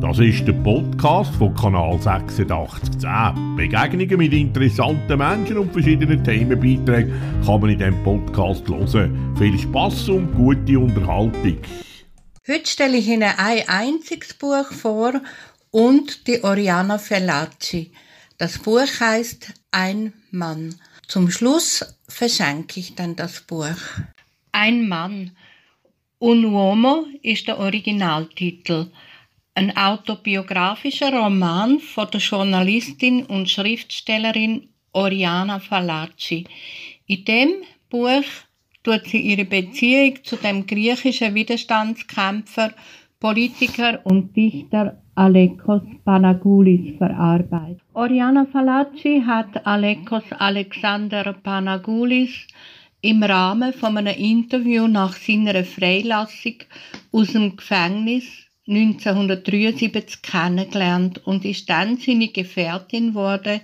Das ist der Podcast von Kanal 8610. Begegnungen mit interessanten Menschen und verschiedenen Themenbeiträgen kann man in diesem Podcast hören. Viel Spass und gute Unterhaltung. Heute stelle ich Ihnen ein einziges Buch vor und die Oriana Fellacci. Das Buch heißt Ein Mann. Zum Schluss verschenke ich dann das Buch. Ein Mann. Un uomo ist der Originaltitel ein autobiografischer Roman von der Journalistin und Schriftstellerin Oriana Fallaci. In dem Buch tut sie ihre Beziehung zu dem griechischen Widerstandskämpfer, Politiker und Dichter Alekos Panagoulis verarbeitet. Oriana Fallaci hat Alekos Alexander Panagoulis im Rahmen von einem Interview nach seiner Freilassung aus dem Gefängnis 1973 kennengelernt und ist dann seine Gefährtin wurde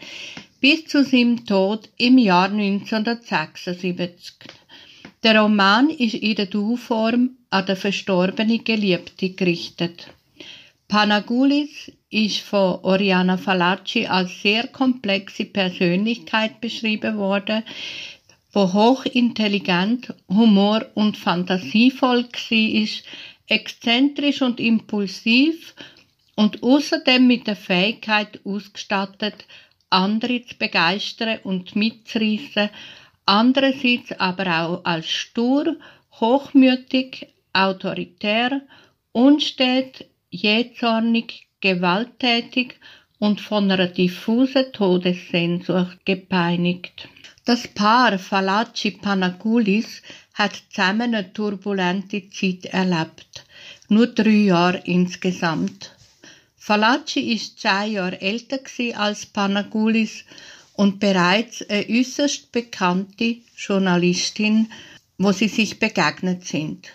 bis zu seinem Tod im Jahr 1976. Der Roman ist in der Du-Form an den verstorbenen Geliebte gerichtet. Panagoulis ist von Oriana Fallaci als sehr komplexe Persönlichkeit beschrieben worden, wo hochintelligent, humor- und fantasievoll war, exzentrisch und impulsiv und außerdem mit der Fähigkeit ausgestattet, andere zu begeistern und mitzureissen, andererseits aber auch als stur, hochmütig, autoritär, unstet, jähzornig, gewalttätig und von einer diffusen Todessehnsucht gepeinigt. Das Paar Falaci Panagoulis hat zusammen eine turbulente Zeit erlebt. Nur drei Jahre insgesamt. Falaci ist zehn Jahre älter als Panagoulis und bereits eine äußerst bekannte Journalistin, wo sie sich begegnet sind.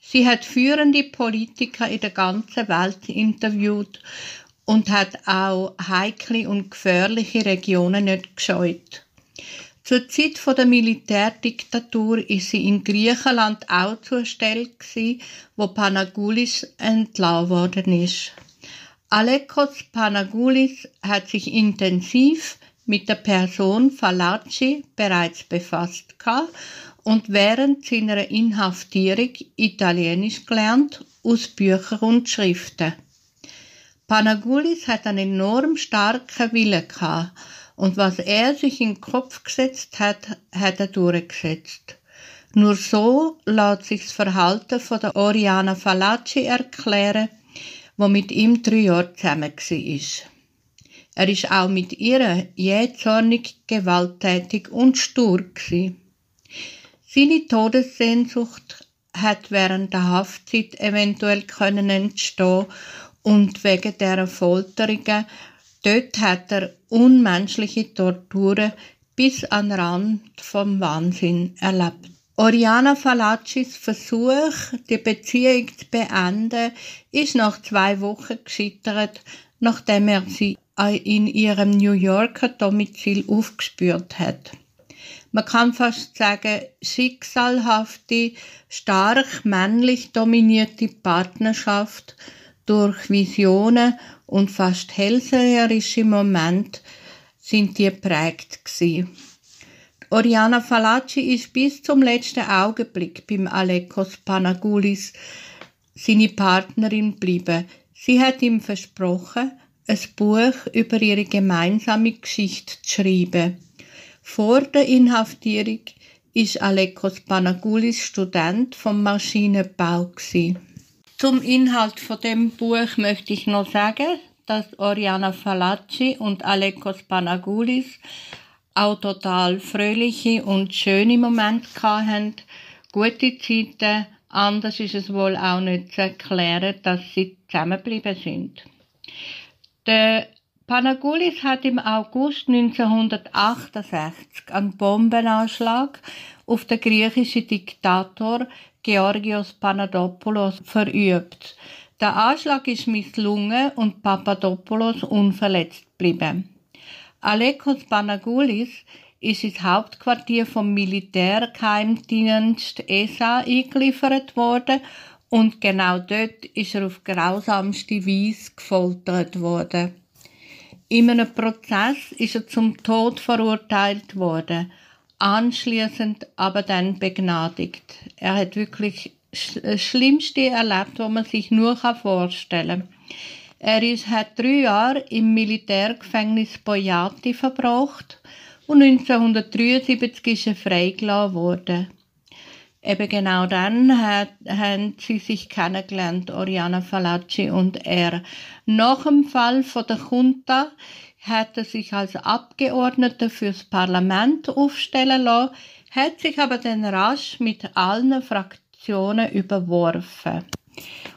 Sie hat führende Politiker in der ganzen Welt interviewt und hat auch heikle und gefährliche Regionen nicht gescheut. Zur Zeit der Militärdiktatur ist sie in Griechenland auch zur Stelle wo Panagoulis entlassen worden ist. Alekos Panagoulis hat sich intensiv mit der Person Fallaci bereits befasst und während seiner Inhaftierung Italienisch gelernt aus Büchern und Schriften. Panagoulis hat einen enorm starken Willen gehabt und was er sich in den Kopf gesetzt hat, hat er durchgesetzt. Nur so lässt sich das Verhalten von der Oriana Fallaci erklären, wo mit ihm drei Jahre zusammen war. Er ist auch mit ihr jähzornig, gewalttätig und stur gewesen. Seine Todessehnsucht hat während der Haftzeit eventuell können entstehen und wegen der Folterungen Dort hat er unmenschliche Torturen bis an den Rand vom Wahnsinn erlebt. Oriana Falacis Versuch, die Beziehung zu beenden, ist nach zwei Wochen gescheitert, nachdem er sie in ihrem New Yorker Domizil aufgespürt hat. Man kann fast sagen, schicksalhafte, stark männlich dominierte Partnerschaft durch Visionen und fast hellseherische Momente sind die prägt gsi. Oriana Fallaci ist bis zum letzten Augenblick beim Alekos Panagoulis seine Partnerin geblieben. Sie hat ihm versprochen, ein Buch über ihre gemeinsame Geschichte zu schreiben. Vor der Inhaftierung ist Alekos Panagoulis Student vom Maschinenbau gewesen. Zum Inhalt von dem Buch möchte ich noch sagen, dass Oriana Fallaci und Alekos Panagoulis auch total fröhliche und schöne Momente hatten, gute Zeiten. Anders ist es wohl auch nicht zu erklären, dass sie zusammengeblieben sind. Der Panagoulis hat im August 1968 einen Bombenanschlag auf den griechischen Diktator Georgios Panadopoulos verübt. Der Anschlag ist misslungen und Papadopoulos unverletzt geblieben. Alekos Panagoulis ist ins Hauptquartier vom Militärgeheimdienst ESA eingeliefert worden Und genau dort ist er auf grausamste Weise gefoltert worden. In einem Prozess ist er zum Tod verurteilt worden, anschließend aber dann begnadigt. Er hat wirklich das Schlimmste erlebt, was man sich nur vorstellen kann. Er ist, hat drei Jahre im Militärgefängnis Boyati verbracht und 1973 ist er freigelassen worden. Eben genau dann hat, haben sie sich kennengelernt, Oriana Falacci und er. Nach dem Fall von der Junta hat sich als Abgeordneter fürs Parlament aufstellen lassen, hat sich aber dann rasch mit allen Fraktionen überworfen.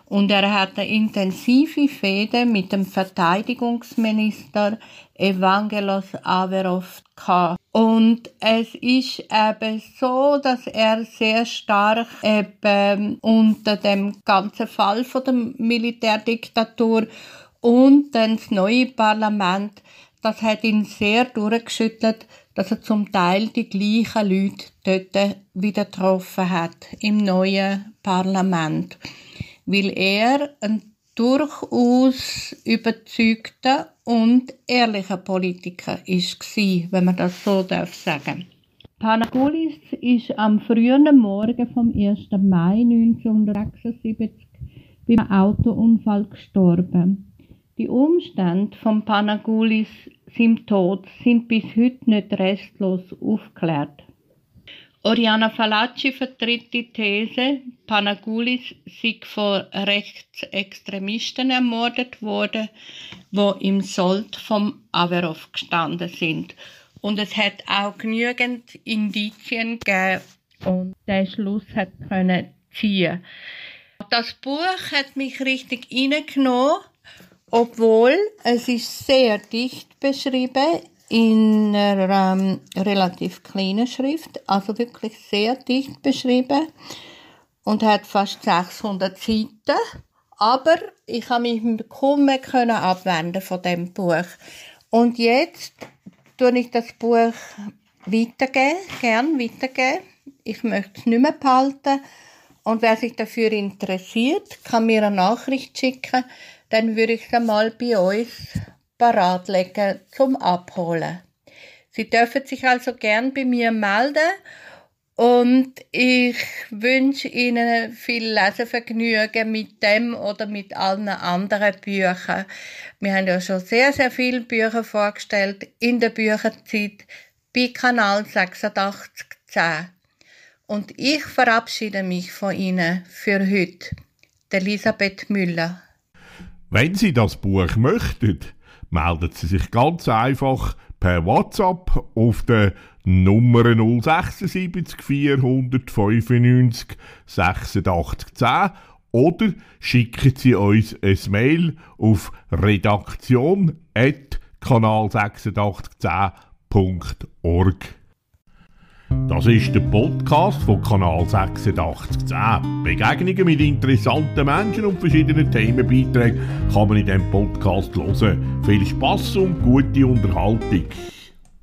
Und er hatte intensive Fehde mit dem Verteidigungsminister Evangelos Averov. Und es ist eben so, dass er sehr stark eben unter dem ganzen Fall von der Militärdiktatur und dann das neue Parlament, das hat ihn sehr durchgeschüttelt, dass er zum Teil die gleichen Leute dort wieder getroffen hat im neuen Parlament, weil er ein durchaus überzeugter und ehrlicher Politiker ist wenn man das so darf sagen. Panagoulis ist am frühen Morgen vom 1. Mai 1976 beim Autounfall gestorben. Die Umstände von Panagoulis seinem Tod sind bis heute nicht restlos aufgeklärt. Oriana Falacci vertritt die These, Panagoulis sei von Rechtsextremisten ermordet worden, wo im Sold vom Averov gestanden sind. Und es hat auch genügend Indizien gegeben und der Schluss hat können ziehen. Das Buch hat mich richtig reingenommen, obwohl es ist sehr dicht beschrieben in einer ähm, relativ kleinen Schrift, also wirklich sehr dicht beschrieben und hat fast 600 Seiten. Aber ich habe mich kaum mehr können abwenden von dem Buch. Und jetzt tue ich das Buch weitergeben, gern weitergeben. Ich möchte es nicht mehr behalten. Und wer sich dafür interessiert, kann mir eine Nachricht schicken. Dann würde ich es einmal bei uns parat legen zum Abholen. Sie dürfen sich also gern bei mir melden und ich wünsche Ihnen viel Lesevergnügen mit dem oder mit allen anderen Büchern. Wir haben ja schon sehr, sehr viele Bücher vorgestellt in der Bücherzeit bei Kanal 8610. Und ich verabschiede mich von Ihnen für heute. Elisabeth Müller. Wenn Sie das Buch möchten, melden Sie sich ganz einfach per WhatsApp auf der Nummer 076 495 8610 oder schicken Sie uns ein Mail auf redaktion.kanal8610.org. Das ist der Podcast von Kanal 8610. Begegnungen mit interessanten Menschen und verschiedenen Themenbeiträgen kann man in diesem Podcast hören. Viel Spass und gute Unterhaltung.